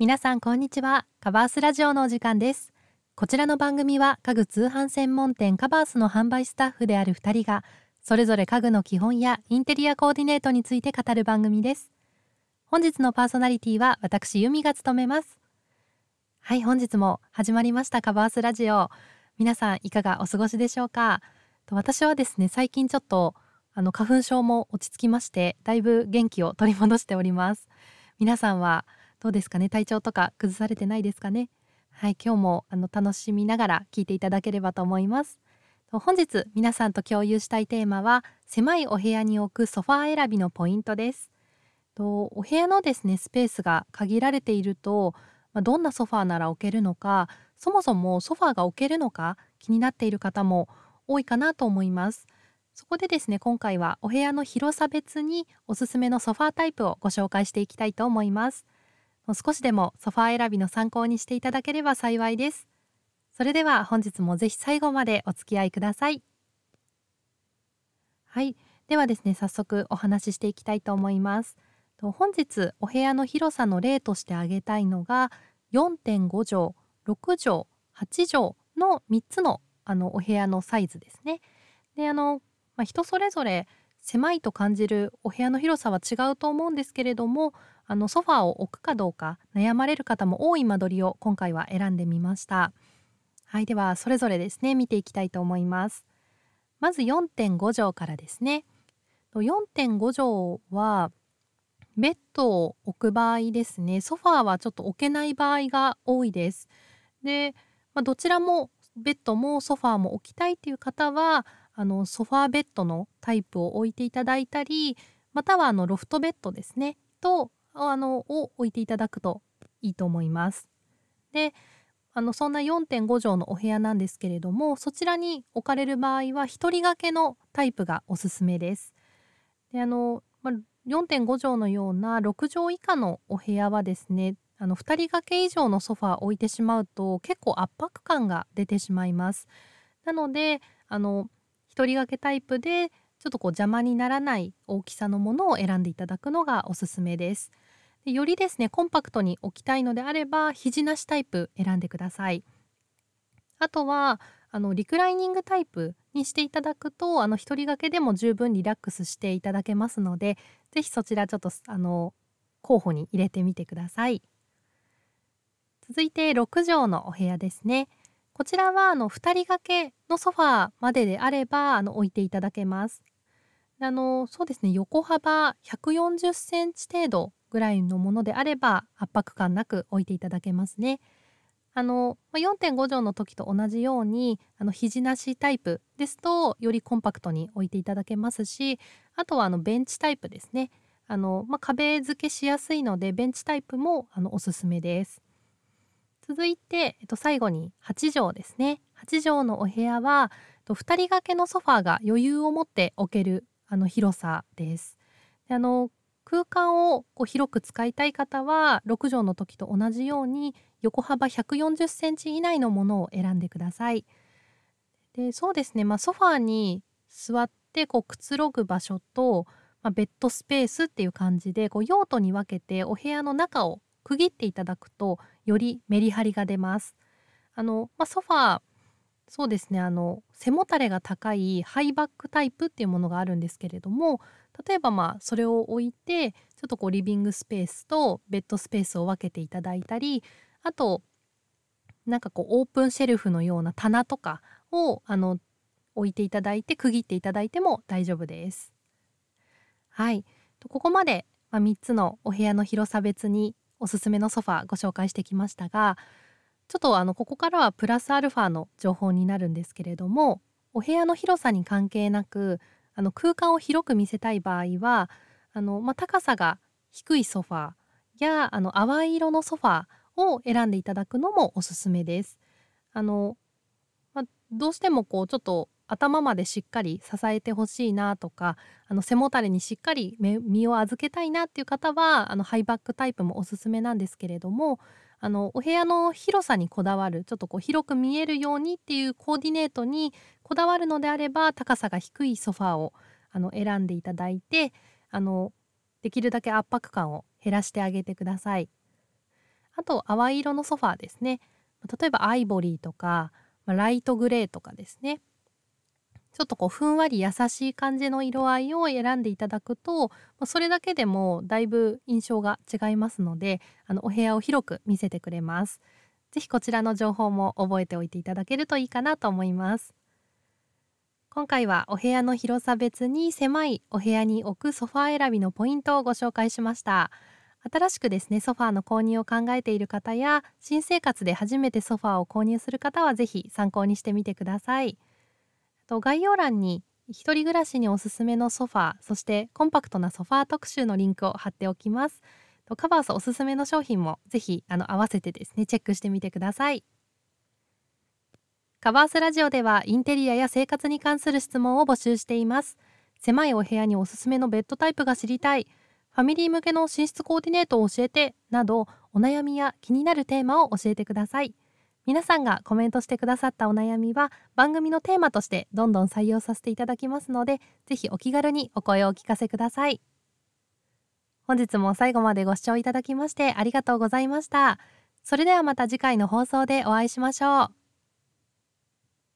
皆さんこんにちは。カバースラジオのお時間です。こちらの番組は家具通販専門店カバースの販売スタッフである2人がそれぞれ家具の基本やインテリアコーディネートについて語る番組です。本日のパーソナリティは私由美が務めます。はい本日も始まりましたカバースラジオ。皆さんいかがお過ごしでしょうか？私はですね最近ちょっとあの花粉症も落ち着きましてだいぶ元気を取り戻しております。皆さんはどうですかね？体調とか崩されてないですかね？はい今日もあの楽しみながら聞いていただければと思います。本日皆さんと共有したいテーマは狭いお部屋に置くソファー選びのポイントです。とお部屋のですねスペースが限られているとまどんなソファーなら置けるのかそもそもソファーが置けるのか気になっている方も多いかなと思います。そこでですね今回はお部屋の広さ別におすすめのソファータイプをご紹介していきたいと思います。もう少しでもソファー選びの参考にしていただければ幸いです。それでは本日もぜひ最後までお付き合いください。はい。ではですね早速お話ししていきたいと思います。本日お部屋の広さの例として挙げたいのが4.5畳6畳8畳の3つのあのお部屋のサイズですね。であの、まあ、人それぞれ狭いと感じるお部屋の広さは違うと思うんですけれどもあのソファーを置くかどうか悩まれる方も多い間取りを今回は選んでみました。はいではそれぞれですね見ていきたいと思います。まず4.5畳からですね。4.5畳はベッドを置く場合ですねソファーはちょっと置けない場合が多いです。で、まあ、どちらもベッドもソファーも置きたいっていう方はあのソファーベッドのタイプを置いていただいたりまたはあのロフトベッドですねとあのを置いていただくといいと思います。であのそんな4.5畳のお部屋なんですけれどもそちらに置かれる場合は1人掛けのタイプがおすすめです。であの、まあ、4.5畳のような6畳以下のお部屋はですねあの2人掛け以上のソファー置いてしまうと結構圧迫感が出てしまいます。なのであの1人掛けタイプでちょっとこう邪魔にならない大きさのものを選んでいただくのがおすすめです。でよりですねコンパクトに置きたいのであれば肘なしタイプ選んでください。あとはあのリクライニングタイプにしていただくとあの1人掛けでも十分リラックスしていただけますので是非そちらちょっとあの候補に入れてみてください。続いて6畳のお部屋ですねこちらはあの2人掛けのソファーまでであればあの置いていただけますあのそうですね。横幅140センチ程度ぐらいのものであれば圧迫感なく置いていただけますね。あの4.5畳の時と同じようにあの肘なしタイプですとよりコンパクトに置いていただけますしあとはあのベンチタイプですね。あの、まあ、壁付けしやすいのでベンチタイプもあのおすすめです。続いて、えっと、最後に8畳ですね。8畳のお部屋は、えっと、2人掛けのソファーが余裕を持って置けるあの広さです。であの空間をこう広く使いたい方は6畳の時と同じように横幅140センチ以内のものを選んでください。でそうですね、まあ、ソファーに座ってこうくつろぐ場所と、まあ、ベッドスペースっていう感じでこう用途に分けてお部屋の中を区切っていただくとよりメリハリが出ます。あの、まあ、ソファーそうですねあの背もたれが高いハイバックタイプっていうものがあるんですけれども例えばまあそれを置いてちょっとこうリビングスペースとベッドスペースを分けていただいたりあとなんかこうオープンシェルフのような棚とかをあの置いていただいて区切っていただいても大丈夫です。はいここまで、ま、3つのお部屋の広さ別におすすめのソファご紹介してきましたがちょっとあのここからはプラスアルファの情報になるんですけれどもお部屋の広さに関係なくあの空間を広く見せたい場合はあの、まあ、高さが低いソファーやあの淡い色のソファーを選んでいただくのもおすすめです。あのまあ、どうしてもこうちょっと頭までしっかり支えてほしいなとかあの背もたれにしっかり身を預けたいなっていう方はあのハイバックタイプもおすすめなんですけれどもあのお部屋の広さにこだわるちょっとこう広く見えるようにっていうコーディネートにこだわるのであれば高さが低いソファーをあの選んでいただいてあのできるだけ圧迫感を減らしてあげてください。あと淡い色のソファーですね例えばアイボリーとかライトグレーとかですねちょっとこうふんわり優しい感じの色合いを選んでいただくとそれだけでもだいぶ印象が違いますのであのお部屋を広く見せてくれます。ぜひこちらの情報も覚えておいていただけるといいかなと思います。今回はお部屋の広さ別に狭いお部屋に置くソファー選びのポイントをご紹介しました。新しくですねソファーの購入を考えている方や新生活で初めてソファーを購入する方はぜひ参考にしてみてください。と概要欄に一人暮らしにおすすめのソファーそしてコンパクトなソファー特集のリンクを貼っておきます。とカバースおすすめの商品もぜひあの合わせてですねチェックしてみてください。カバースラジオではインテリアや生活に関する質問を募集しています。狭いお部屋におすすめのベッドタイプが知りたい。ファミリー向けの寝室コーディネートを教えてなどお悩みや気になるテーマを教えてください。皆さんがコメントしてくださったお悩みは番組のテーマとしてどんどん採用させていただきますのでぜひお気軽にお声をお聞かせください。本日も最後までご視聴いただきましてありがとうございました。それではまた次回の放送でお会いしましょう。